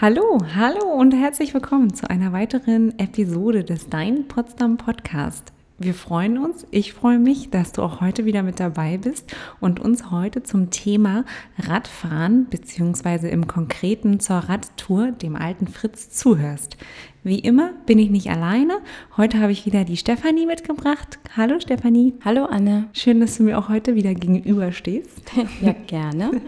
Hallo, hallo und herzlich willkommen zu einer weiteren Episode des Dein Potsdam Podcast. Wir freuen uns, ich freue mich, dass du auch heute wieder mit dabei bist und uns heute zum Thema Radfahren bzw. im Konkreten zur Radtour dem alten Fritz zuhörst. Wie immer bin ich nicht alleine. Heute habe ich wieder die Stefanie mitgebracht. Hallo Stefanie. Hallo Anne. Schön, dass du mir auch heute wieder gegenüberstehst. ja, gerne.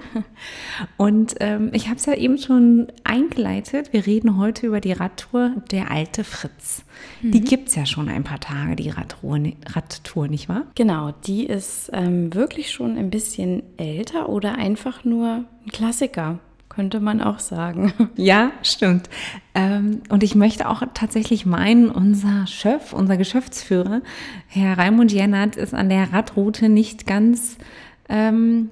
Und ähm, ich habe es ja eben schon eingeleitet. Wir reden heute über die Radtour Der alte Fritz. Mhm. Die gibt es ja schon ein paar Tage, die Radtour, Radtour, nicht wahr? Genau, die ist ähm, wirklich schon ein bisschen älter oder einfach nur ein Klassiker könnte man auch sagen. Ja, stimmt. Ähm, und ich möchte auch tatsächlich meinen, unser Chef, unser Geschäftsführer, Herr Raimund Jennert, ist an der Radroute nicht ganz, ähm,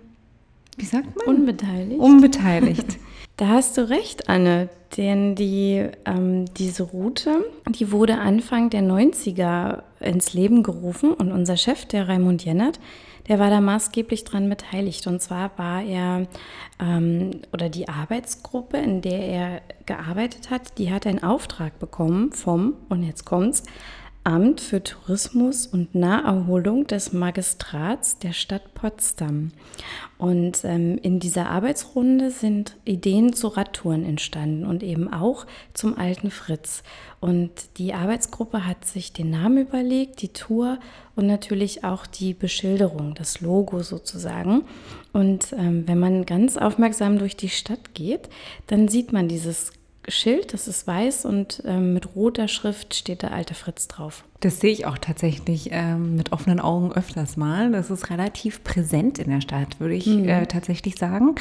wie sagt man? Unbeteiligt. Unbeteiligt. Da hast du recht, Anne, denn die, ähm, diese Route, die wurde Anfang der 90er ins Leben gerufen und unser Chef, der Raimund Jennert, der war da maßgeblich dran beteiligt. Und zwar war er, ähm, oder die Arbeitsgruppe, in der er gearbeitet hat, die hat einen Auftrag bekommen vom, und jetzt kommt's, Amt für Tourismus und Naherholung des Magistrats der Stadt Potsdam. Und ähm, in dieser Arbeitsrunde sind Ideen zu Radtouren entstanden und eben auch zum alten Fritz. Und die Arbeitsgruppe hat sich den Namen überlegt, die Tour und natürlich auch die Beschilderung, das Logo sozusagen. Und ähm, wenn man ganz aufmerksam durch die Stadt geht, dann sieht man dieses Schild, das ist weiß und ähm, mit roter Schrift steht der alte Fritz drauf. Das sehe ich auch tatsächlich ähm, mit offenen Augen öfters mal. Das ist relativ präsent in der Stadt, würde ich mhm. äh, tatsächlich sagen.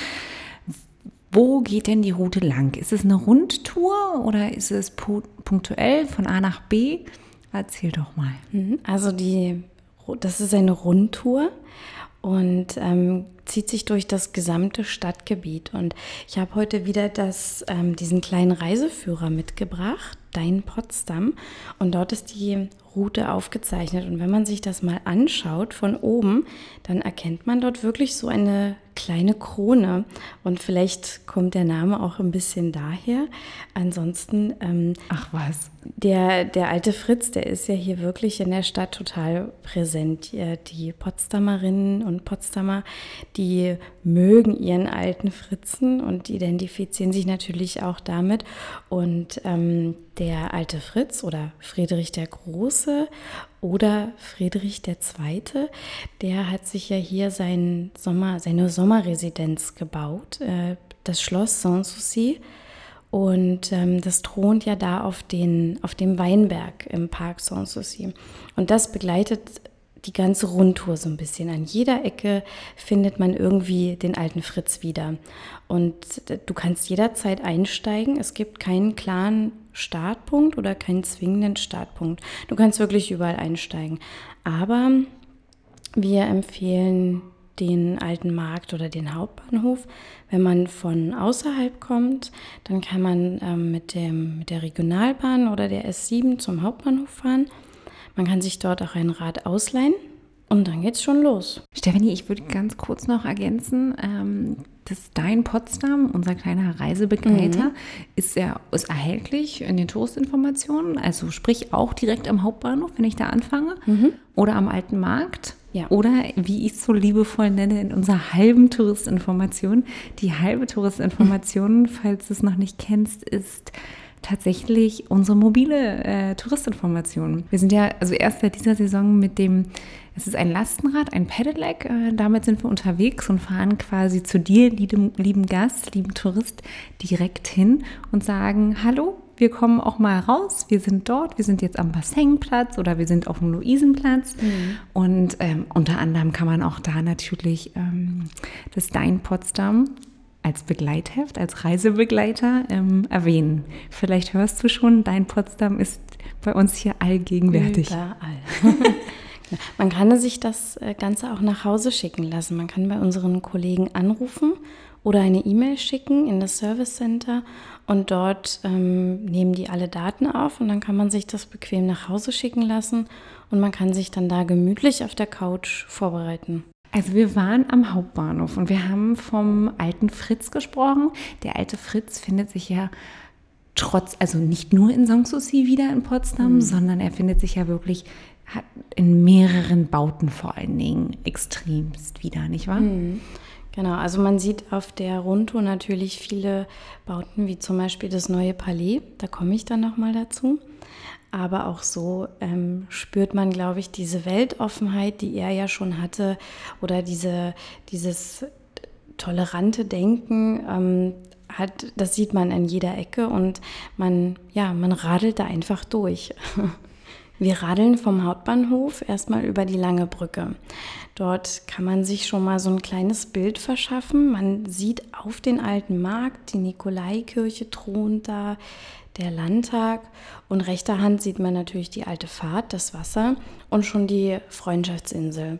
Wo geht denn die Route lang? Ist es eine Rundtour oder ist es punktuell von A nach B? Erzähl doch mal. Mhm. Also die, das ist eine Rundtour und ähm, zieht sich durch das gesamte Stadtgebiet. Und ich habe heute wieder das, ähm, diesen kleinen Reiseführer mitgebracht, Dein Potsdam. Und dort ist die Route aufgezeichnet. Und wenn man sich das mal anschaut von oben, dann erkennt man dort wirklich so eine kleine Krone. Und vielleicht kommt der Name auch ein bisschen daher. Ansonsten. Ähm, Ach was. Der, der alte Fritz, der ist ja hier wirklich in der Stadt total präsent. Die Potsdamerinnen und Potsdamer, die mögen ihren alten Fritzen und identifizieren sich natürlich auch damit. Und ähm, der alte Fritz oder Friedrich der Große oder Friedrich II., der hat sich ja hier sein Sommer, seine Sommerresidenz gebaut, äh, das Schloss Sanssouci. Und ähm, das thront ja da auf, den, auf dem Weinberg im Park Sanssouci. Und das begleitet die ganze Rundtour so ein bisschen. An jeder Ecke findet man irgendwie den alten Fritz wieder. Und du kannst jederzeit einsteigen. Es gibt keinen klaren Startpunkt oder keinen zwingenden Startpunkt. Du kannst wirklich überall einsteigen. Aber wir empfehlen den alten Markt oder den Hauptbahnhof. Wenn man von außerhalb kommt, dann kann man ähm, mit, dem, mit der Regionalbahn oder der S7 zum Hauptbahnhof fahren. Man kann sich dort auch ein Rad ausleihen und dann geht's schon los. Stefanie, ich würde ganz kurz noch ergänzen, ähm, das Dein Potsdam, unser kleiner Reisebegleiter, mhm. ist, ja, ist erhältlich in den Touristinformationen, also sprich auch direkt am Hauptbahnhof, wenn ich da anfange, mhm. oder am Alten Markt. Ja. Oder wie ich es so liebevoll nenne, in unserer halben Touristinformation. Die halbe Touristinformation, falls du es noch nicht kennst, ist tatsächlich unsere mobile äh, Touristinformation. Wir sind ja also erst seit dieser Saison mit dem, es ist ein Lastenrad, ein Pedelec, äh, damit sind wir unterwegs und fahren quasi zu dir, lieben, lieben Gast, lieben Tourist, direkt hin und sagen, hallo, wir kommen auch mal raus, wir sind dort, wir sind jetzt am Bassenplatz oder wir sind auf dem Luisenplatz. Mhm. Und ähm, unter anderem kann man auch da natürlich ähm, das Dein Potsdam als Begleitheft, als Reisebegleiter ähm, erwähnen. Vielleicht hörst du schon, dein Potsdam ist bei uns hier allgegenwärtig. Überall. Man kann sich das äh, Ganze auch nach Hause schicken lassen. Man kann bei unseren Kollegen anrufen oder eine E-Mail schicken in das Service Center und dort ähm, nehmen die alle Daten auf und dann kann man sich das bequem nach Hause schicken lassen und man kann sich dann da gemütlich auf der Couch vorbereiten. Also wir waren am Hauptbahnhof und wir haben vom alten Fritz gesprochen. Der alte Fritz findet sich ja trotz, also nicht nur in Sanssouci wieder in Potsdam, mhm. sondern er findet sich ja wirklich hat in mehreren Bauten vor allen Dingen extremst wieder, nicht wahr? Mhm. Genau, also man sieht auf der Rundtour natürlich viele Bauten, wie zum Beispiel das neue Palais, da komme ich dann nochmal dazu. Aber auch so ähm, spürt man, glaube ich, diese Weltoffenheit, die er ja schon hatte, oder diese, dieses tolerante Denken, ähm, hat, das sieht man in jeder Ecke und man, ja, man radelt da einfach durch. Wir radeln vom Hauptbahnhof erstmal über die lange Brücke. Dort kann man sich schon mal so ein kleines Bild verschaffen. Man sieht auf den alten Markt, die Nikolaikirche thront da, der Landtag und rechter Hand sieht man natürlich die alte Fahrt, das Wasser und schon die Freundschaftsinsel.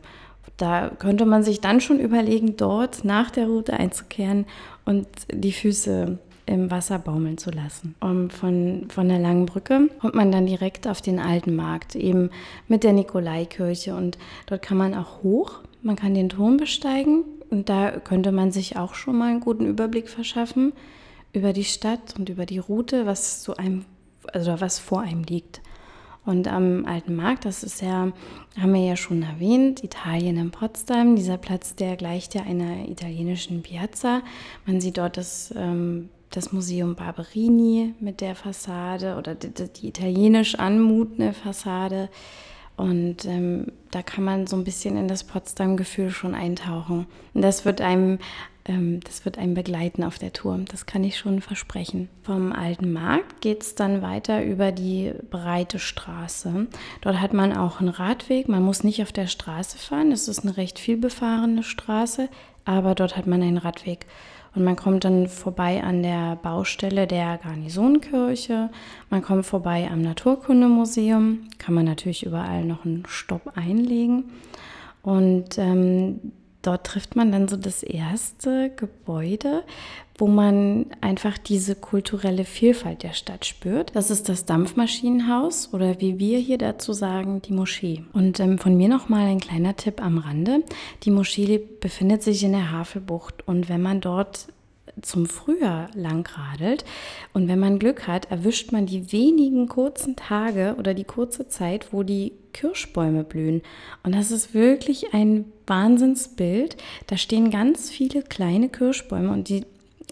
Da könnte man sich dann schon überlegen, dort nach der Route einzukehren und die Füße im Wasser baumeln zu lassen. Und von, von der langen Brücke kommt man dann direkt auf den alten Markt, eben mit der Nikolaikirche. Und dort kann man auch hoch, man kann den Turm besteigen und da könnte man sich auch schon mal einen guten Überblick verschaffen über die Stadt und über die Route, was zu einem, also was vor einem liegt. Und am Alten Markt, das ist ja, haben wir ja schon erwähnt, Italien in Potsdam. Dieser Platz, der gleicht ja einer italienischen Piazza. Man sieht dort das ähm, das Museum Barberini mit der Fassade oder die, die italienisch anmutende Fassade. Und ähm, da kann man so ein bisschen in das Potsdam-Gefühl schon eintauchen. Und das wird einem, ähm, das wird einem begleiten auf der Tour. Das kann ich schon versprechen. Vom Alten Markt geht es dann weiter über die breite Straße. Dort hat man auch einen Radweg. Man muss nicht auf der Straße fahren. Es ist eine recht viel befahrene Straße, aber dort hat man einen Radweg. Und man kommt dann vorbei an der Baustelle der Garnisonkirche, man kommt vorbei am Naturkundemuseum, kann man natürlich überall noch einen Stopp einlegen. Und ähm, dort trifft man dann so das erste Gebäude, wo man einfach diese kulturelle Vielfalt der Stadt spürt. Das ist das Dampfmaschinenhaus oder wie wir hier dazu sagen, die Moschee. Und ähm, von mir nochmal ein kleiner Tipp am Rande. Die Moschee befindet sich in der Havelbucht und wenn man dort zum Frühjahr langradelt und wenn man Glück hat, erwischt man die wenigen kurzen Tage oder die kurze Zeit, wo die Kirschbäume blühen. Und das ist wirklich ein Wahnsinnsbild. Da stehen ganz viele kleine Kirschbäume und die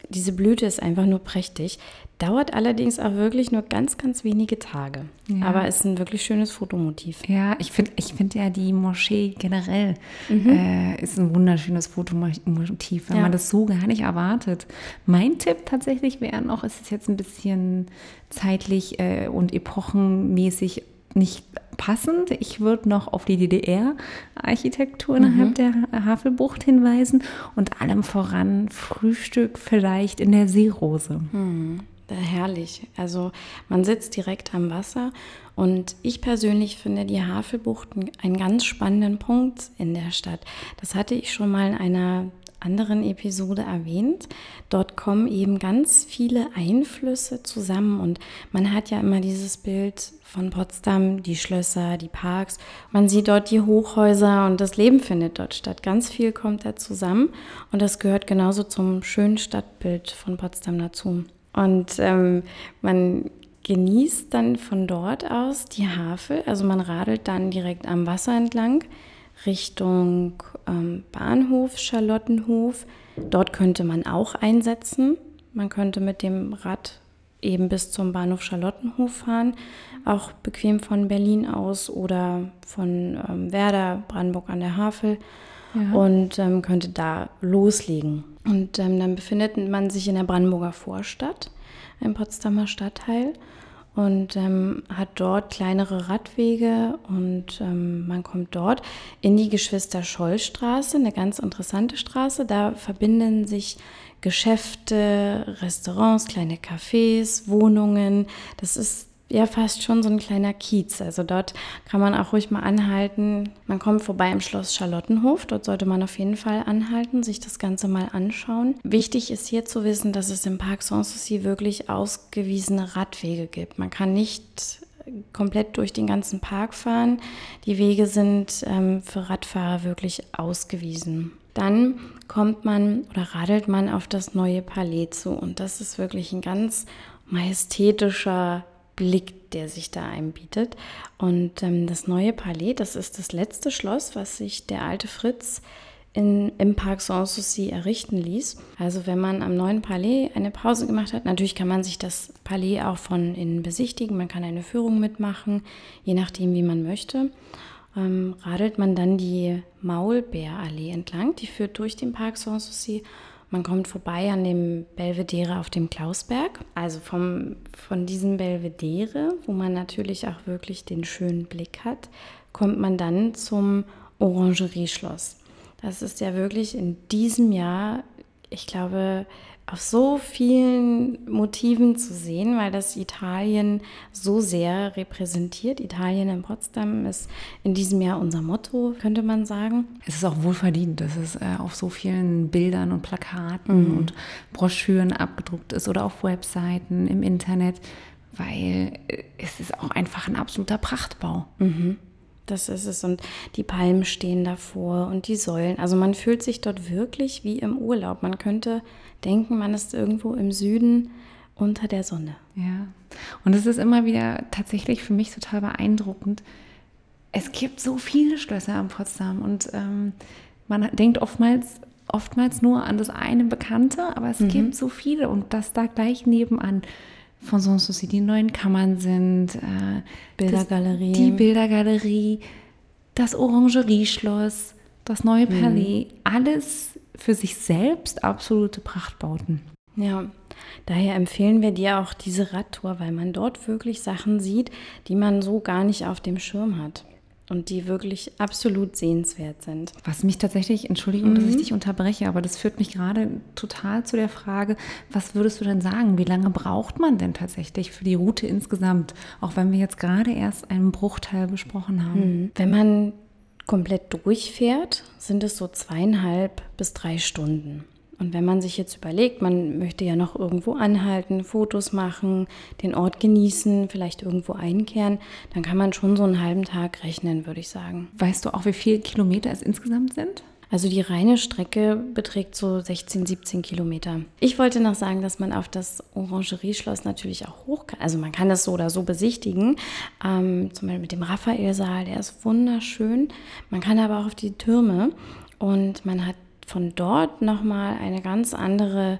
diese Blüte ist einfach nur prächtig. Dauert allerdings auch wirklich nur ganz, ganz wenige Tage. Ja. Aber ist ein wirklich schönes Fotomotiv. Ja, ich finde ich find ja die Moschee generell mhm. äh, ist ein wunderschönes Fotomotiv, wenn ja. man das so gar nicht erwartet. Mein Tipp tatsächlich wäre noch, es ist jetzt ein bisschen zeitlich äh, und epochenmäßig nicht passend. Ich würde noch auf die DDR-Architektur mhm. innerhalb der Havelbucht hinweisen und allem voran Frühstück vielleicht in der Seerose. Mhm. Herrlich. Also man sitzt direkt am Wasser und ich persönlich finde die Havelbucht einen ganz spannenden Punkt in der Stadt. Das hatte ich schon mal in einer anderen Episode erwähnt. Dort kommen eben ganz viele Einflüsse zusammen und man hat ja immer dieses Bild von Potsdam, die Schlösser, die Parks. Man sieht dort die Hochhäuser und das Leben findet dort statt. Ganz viel kommt da zusammen und das gehört genauso zum schönen Stadtbild von Potsdam dazu. Und ähm, man genießt dann von dort aus die Havel, also man radelt dann direkt am Wasser entlang Richtung ähm, Bahnhof, Charlottenhof. Dort könnte man auch einsetzen. Man könnte mit dem Rad eben bis zum Bahnhof Charlottenhof fahren, auch bequem von Berlin aus oder von ähm, Werder, Brandenburg an der Havel ja. und ähm, könnte da loslegen. Und ähm, dann befindet man sich in der Brandenburger Vorstadt, im Potsdamer Stadtteil und ähm, hat dort kleinere Radwege und ähm, man kommt dort in die Geschwister-Scholl-Straße, eine ganz interessante Straße. Da verbinden sich Geschäfte, Restaurants, kleine Cafés, Wohnungen. Das ist ja fast schon so ein kleiner Kiez. Also dort kann man auch ruhig mal anhalten. Man kommt vorbei im Schloss Charlottenhof. Dort sollte man auf jeden Fall anhalten, sich das Ganze mal anschauen. Wichtig ist hier zu wissen, dass es im Park Sanssouci wirklich ausgewiesene Radwege gibt. Man kann nicht komplett durch den ganzen Park fahren. Die Wege sind ähm, für Radfahrer wirklich ausgewiesen. Dann kommt man oder radelt man auf das neue Palais zu und das ist wirklich ein ganz majestätischer Blick, der sich da einbietet. Und ähm, das neue Palais, das ist das letzte Schloss, was sich der alte Fritz in, im Parc Sanssouci errichten ließ. Also wenn man am neuen Palais eine Pause gemacht hat, natürlich kann man sich das Palais auch von innen besichtigen, man kann eine Führung mitmachen, je nachdem, wie man möchte. Ähm, radelt man dann die Maulbeerallee entlang, die führt durch den Parc Sanssouci man kommt vorbei an dem Belvedere auf dem Klausberg. Also vom, von diesem Belvedere, wo man natürlich auch wirklich den schönen Blick hat, kommt man dann zum Orangerieschloss. Das ist ja wirklich in diesem Jahr, ich glaube, auf so vielen Motiven zu sehen, weil das Italien so sehr repräsentiert. Italien in Potsdam ist in diesem Jahr unser Motto, könnte man sagen. Es ist auch wohlverdient, dass es äh, auf so vielen Bildern und Plakaten mhm. und Broschüren abgedruckt ist oder auf Webseiten im Internet, weil äh, es ist auch einfach ein absoluter Prachtbau. Mhm. Das ist es. Und die Palmen stehen davor und die Säulen. Also man fühlt sich dort wirklich wie im Urlaub. Man könnte denken, man ist irgendwo im Süden unter der Sonne. Ja. Und es ist immer wieder tatsächlich für mich total beeindruckend. Es gibt so viele Schlösser in Potsdam und ähm, man denkt oftmals, oftmals nur an das eine Bekannte, aber es mhm. gibt so viele und das da gleich nebenan von Sanssouci die neuen Kammern sind, äh, Bildergalerie. Das, die Bildergalerie, das Orangerieschloss, das neue mhm. Palais, mhm. alles für sich selbst absolute Prachtbauten. Ja, daher empfehlen wir dir auch diese Radtour, weil man dort wirklich Sachen sieht, die man so gar nicht auf dem Schirm hat und die wirklich absolut sehenswert sind. Was mich tatsächlich, Entschuldigung, mhm. dass ich mhm. dich unterbreche, aber das führt mich gerade total zu der Frage, was würdest du denn sagen, wie lange braucht man denn tatsächlich für die Route insgesamt, auch wenn wir jetzt gerade erst einen Bruchteil besprochen haben? Mhm. Wenn man komplett durchfährt, sind es so zweieinhalb bis drei Stunden. Und wenn man sich jetzt überlegt, man möchte ja noch irgendwo anhalten, Fotos machen, den Ort genießen, vielleicht irgendwo einkehren, dann kann man schon so einen halben Tag rechnen, würde ich sagen. Weißt du auch, wie viele Kilometer es insgesamt sind? Also die reine Strecke beträgt so 16, 17 Kilometer. Ich wollte noch sagen, dass man auf das Orangerieschloss natürlich auch hoch kann. Also man kann das so oder so besichtigen. Ähm, zum Beispiel mit dem Raphaelsaal, der ist wunderschön. Man kann aber auch auf die Türme und man hat von dort nochmal eine ganz andere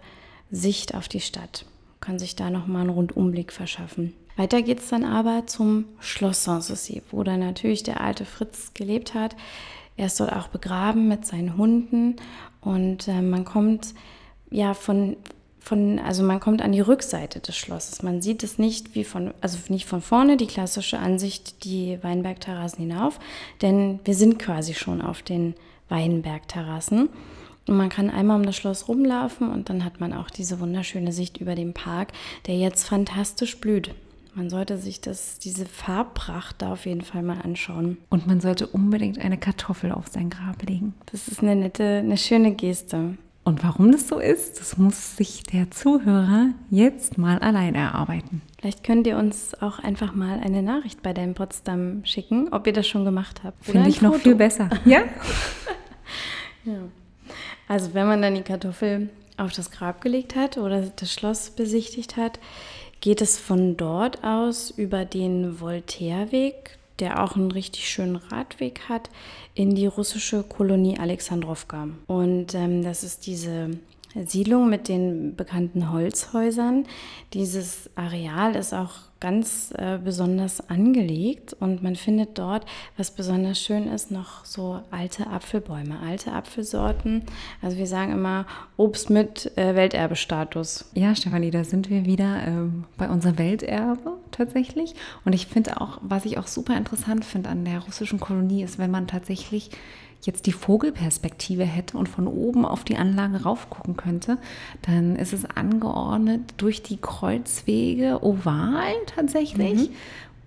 Sicht auf die Stadt. Man kann sich da nochmal einen Rundumblick verschaffen. Weiter geht es dann aber zum Schloss Sanssouci, wo dann natürlich der alte Fritz gelebt hat. Er ist dort auch begraben mit seinen Hunden und äh, man kommt ja von, von, also man kommt an die Rückseite des Schlosses. Man sieht es nicht wie von, also nicht von vorne, die klassische Ansicht, die Weinbergterrassen hinauf, denn wir sind quasi schon auf den Weinbergterrassen. Und man kann einmal um das Schloss rumlaufen und dann hat man auch diese wunderschöne Sicht über den Park, der jetzt fantastisch blüht. Man sollte sich das, diese Farbpracht da auf jeden Fall mal anschauen. Und man sollte unbedingt eine Kartoffel auf sein Grab legen. Das ist eine nette, eine schöne Geste. Und warum das so ist, das muss sich der Zuhörer jetzt mal allein erarbeiten. Vielleicht könnt ihr uns auch einfach mal eine Nachricht bei deinem Potsdam schicken, ob ihr das schon gemacht habt. Finde ich noch viel besser. Ja? ja. Also wenn man dann die Kartoffel auf das Grab gelegt hat oder das Schloss besichtigt hat, geht es von dort aus über den Voltaireweg, der auch einen richtig schönen Radweg hat, in die russische Kolonie Alexandrowka. Und ähm, das ist diese Siedlung mit den bekannten Holzhäusern. Dieses Areal ist auch ganz äh, besonders angelegt und man findet dort, was besonders schön ist, noch so alte Apfelbäume, alte Apfelsorten. Also wir sagen immer Obst mit äh, Welterbestatus. Ja, Stefanie, da sind wir wieder äh, bei unserem Welterbe tatsächlich. Und ich finde auch, was ich auch super interessant finde an der russischen Kolonie, ist, wenn man tatsächlich jetzt die Vogelperspektive hätte und von oben auf die Anlage raufgucken könnte, dann ist es angeordnet durch die Kreuzwege oval tatsächlich. Mhm.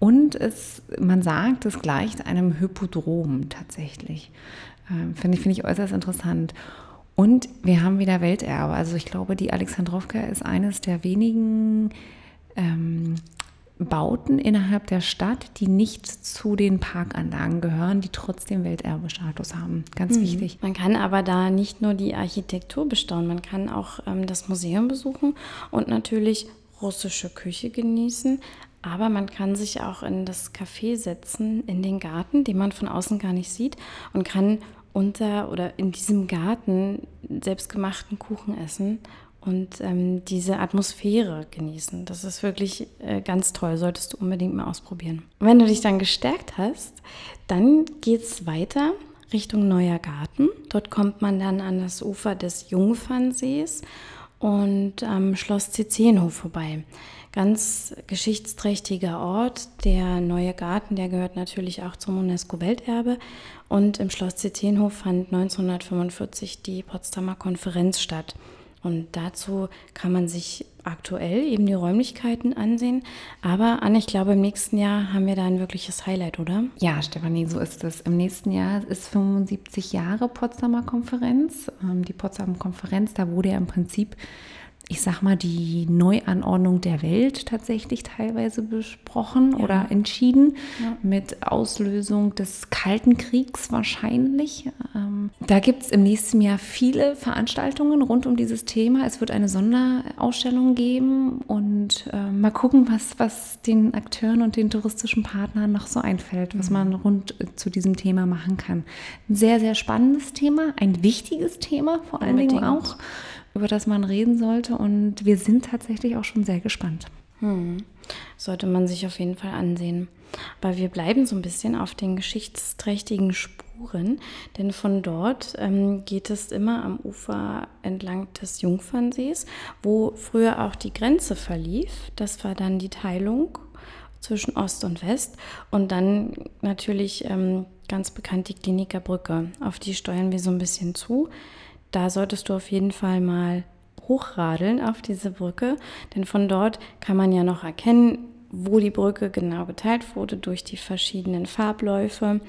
Und es, man sagt, es gleicht einem Hypodrom tatsächlich. Ähm, Finde ich, find ich äußerst interessant. Und wir haben wieder Welterbe. Also ich glaube, die Alexandrowka ist eines der wenigen ähm, Bauten innerhalb der Stadt, die nicht zu den Parkanlagen gehören, die trotzdem Welterbestatus haben. Ganz mhm. wichtig. Man kann aber da nicht nur die Architektur bestaunen, man kann auch ähm, das Museum besuchen und natürlich russische Küche genießen, aber man kann sich auch in das Café setzen, in den Garten, den man von außen gar nicht sieht und kann unter oder in diesem Garten selbstgemachten Kuchen essen und ähm, diese Atmosphäre genießen. Das ist wirklich äh, ganz toll, solltest du unbedingt mal ausprobieren. wenn du dich dann gestärkt hast, dann geht es weiter Richtung Neuer Garten. Dort kommt man dann an das Ufer des Jungfernsees und am Schloss Zizenhof vorbei. Ganz geschichtsträchtiger Ort. Der Neue Garten, der gehört natürlich auch zum UNESCO-Welterbe. Und im Schloss Zizenhof fand 1945 die Potsdamer Konferenz statt. Und dazu kann man sich aktuell eben die Räumlichkeiten ansehen. Aber Anne, ich glaube, im nächsten Jahr haben wir da ein wirkliches Highlight, oder? Ja, Stefanie, so ist es. Im nächsten Jahr ist 75 Jahre Potsdamer Konferenz. Ähm, die Potsdamer Konferenz, da wurde ja im Prinzip ich sag mal, die Neuanordnung der Welt tatsächlich teilweise besprochen ja. oder entschieden, ja. mit Auslösung des Kalten Kriegs wahrscheinlich. Ähm, da gibt es im nächsten Jahr viele Veranstaltungen rund um dieses Thema. Es wird eine Sonderausstellung geben und äh, mal gucken, was, was den Akteuren und den touristischen Partnern noch so einfällt, was mhm. man rund zu diesem Thema machen kann. Ein sehr, sehr spannendes Thema, ein wichtiges Thema vor allen Dingen auch über das man reden sollte. Und wir sind tatsächlich auch schon sehr gespannt. Hm. Sollte man sich auf jeden Fall ansehen. Aber wir bleiben so ein bisschen auf den geschichtsträchtigen Spuren, denn von dort ähm, geht es immer am Ufer entlang des Jungfernsees, wo früher auch die Grenze verlief. Das war dann die Teilung zwischen Ost und West und dann natürlich ähm, ganz bekannt die Kliniker Brücke. Auf die steuern wir so ein bisschen zu da solltest du auf jeden Fall mal hochradeln auf diese Brücke, denn von dort kann man ja noch erkennen, wo die Brücke genau geteilt wurde durch die verschiedenen Farbläufe.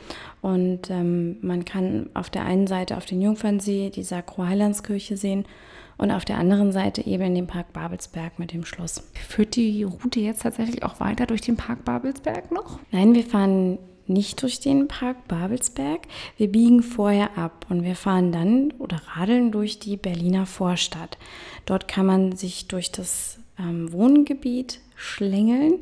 Und ähm, man kann auf der einen Seite auf den Jungfernsee die Sakro-Heilandskirche sehen und auf der anderen Seite eben den Park Babelsberg mit dem Schloss. Führt die Route jetzt tatsächlich auch weiter durch den Park Babelsberg noch? Nein, wir fahren nicht durch den Park Babelsberg. Wir biegen vorher ab und wir fahren dann oder radeln durch die Berliner Vorstadt. Dort kann man sich durch das ähm, Wohngebiet schlängeln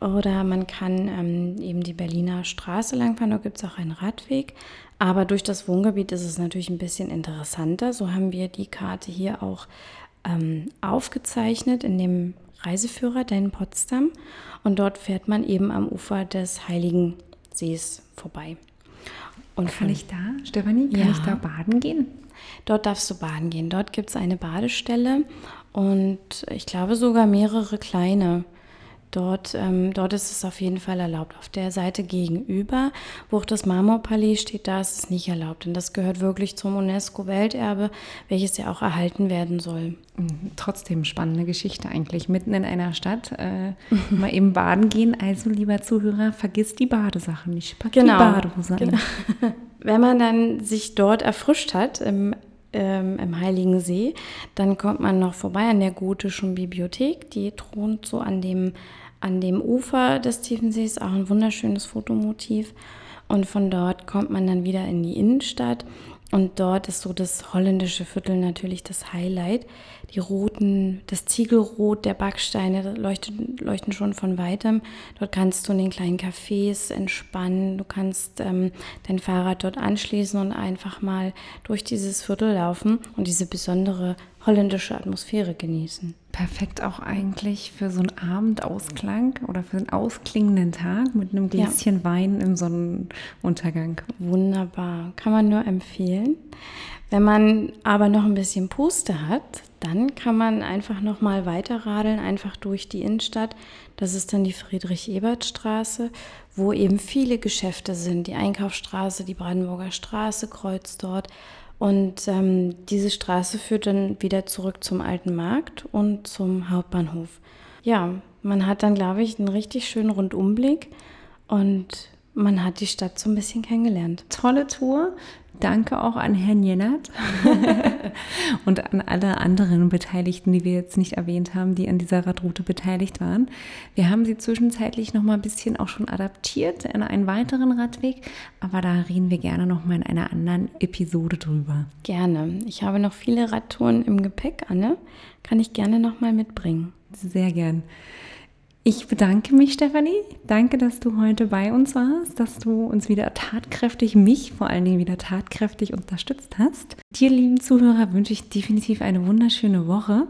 oder man kann ähm, eben die Berliner Straße langfahren. Da gibt es auch einen Radweg. Aber durch das Wohngebiet ist es natürlich ein bisschen interessanter. So haben wir die Karte hier auch ähm, aufgezeichnet in dem Reiseführer Dein Potsdam. Und dort fährt man eben am Ufer des Heiligen Sees vorbei. Und kann ich da, Stefanie, kann ja, ich da baden gehen? Dort darfst du baden gehen. Dort gibt es eine Badestelle und ich glaube sogar mehrere kleine. Dort, ähm, dort ist es auf jeden Fall erlaubt. Auf der Seite gegenüber, wo auch das Marmorpalais steht, da ist es nicht erlaubt. Denn das gehört wirklich zum UNESCO-Welterbe, welches ja auch erhalten werden soll. Mhm, trotzdem spannende Geschichte eigentlich. Mitten in einer Stadt äh, mal eben baden gehen. Also, lieber Zuhörer, vergiss die Badesachen nicht. Pack genau. die Badehose genau. Wenn man dann sich dort erfrischt hat, im ähm, im Heiligen See. Dann kommt man noch vorbei an der gotischen Bibliothek. Die thront so an dem an dem Ufer des Tiefensees auch ein wunderschönes Fotomotiv. Und von dort kommt man dann wieder in die Innenstadt. Und dort ist so das holländische Viertel natürlich das Highlight. Die roten, das Ziegelrot der Backsteine leuchten, leuchten schon von weitem. Dort kannst du in den kleinen Cafés entspannen. Du kannst ähm, dein Fahrrad dort anschließen und einfach mal durch dieses Viertel laufen und diese besondere holländische Atmosphäre genießen. Perfekt auch eigentlich für so einen Abendausklang oder für einen ausklingenden Tag mit einem Gläschen ja. Wein im Sonnenuntergang. Wunderbar, kann man nur empfehlen. Wenn man aber noch ein bisschen Puste hat, dann kann man einfach noch mal weiter radeln, einfach durch die Innenstadt. Das ist dann die Friedrich-Ebert-Straße, wo eben viele Geschäfte sind. Die Einkaufsstraße, die Brandenburger Straße kreuzt dort. Und ähm, diese Straße führt dann wieder zurück zum alten Markt und zum Hauptbahnhof. Ja, man hat dann, glaube ich, einen richtig schönen Rundumblick und man hat die Stadt so ein bisschen kennengelernt. Tolle Tour. Danke auch an Herrn Jennert und an alle anderen Beteiligten, die wir jetzt nicht erwähnt haben, die an dieser Radroute beteiligt waren. Wir haben sie zwischenzeitlich noch mal ein bisschen auch schon adaptiert in einen weiteren Radweg, aber da reden wir gerne noch mal in einer anderen Episode drüber. Gerne. Ich habe noch viele Radtouren im Gepäck, Anne. Kann ich gerne noch mal mitbringen. Sehr gern. Ich bedanke mich, Stefanie. Danke, dass du heute bei uns warst, dass du uns wieder tatkräftig, mich vor allen Dingen wieder tatkräftig unterstützt hast. Dir, lieben Zuhörer, wünsche ich definitiv eine wunderschöne Woche.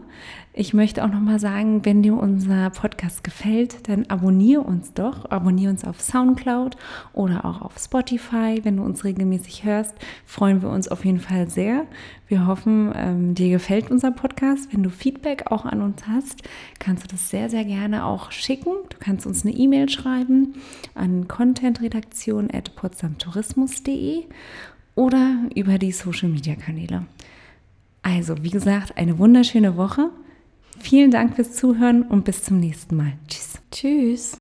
Ich möchte auch nochmal sagen, wenn dir unser Podcast gefällt, dann abonniere uns doch. Abonniere uns auf Soundcloud oder auch auf Spotify. Wenn du uns regelmäßig hörst, freuen wir uns auf jeden Fall sehr. Wir hoffen, ähm, dir gefällt unser Podcast. Wenn du Feedback auch an uns hast, kannst du das sehr, sehr gerne auch schicken. Du kannst uns eine E-Mail schreiben an contentredaktion.potsdamtourismus.de oder über die Social-Media-Kanäle. Also, wie gesagt, eine wunderschöne Woche. Vielen Dank fürs Zuhören und bis zum nächsten Mal. Tschüss. Tschüss.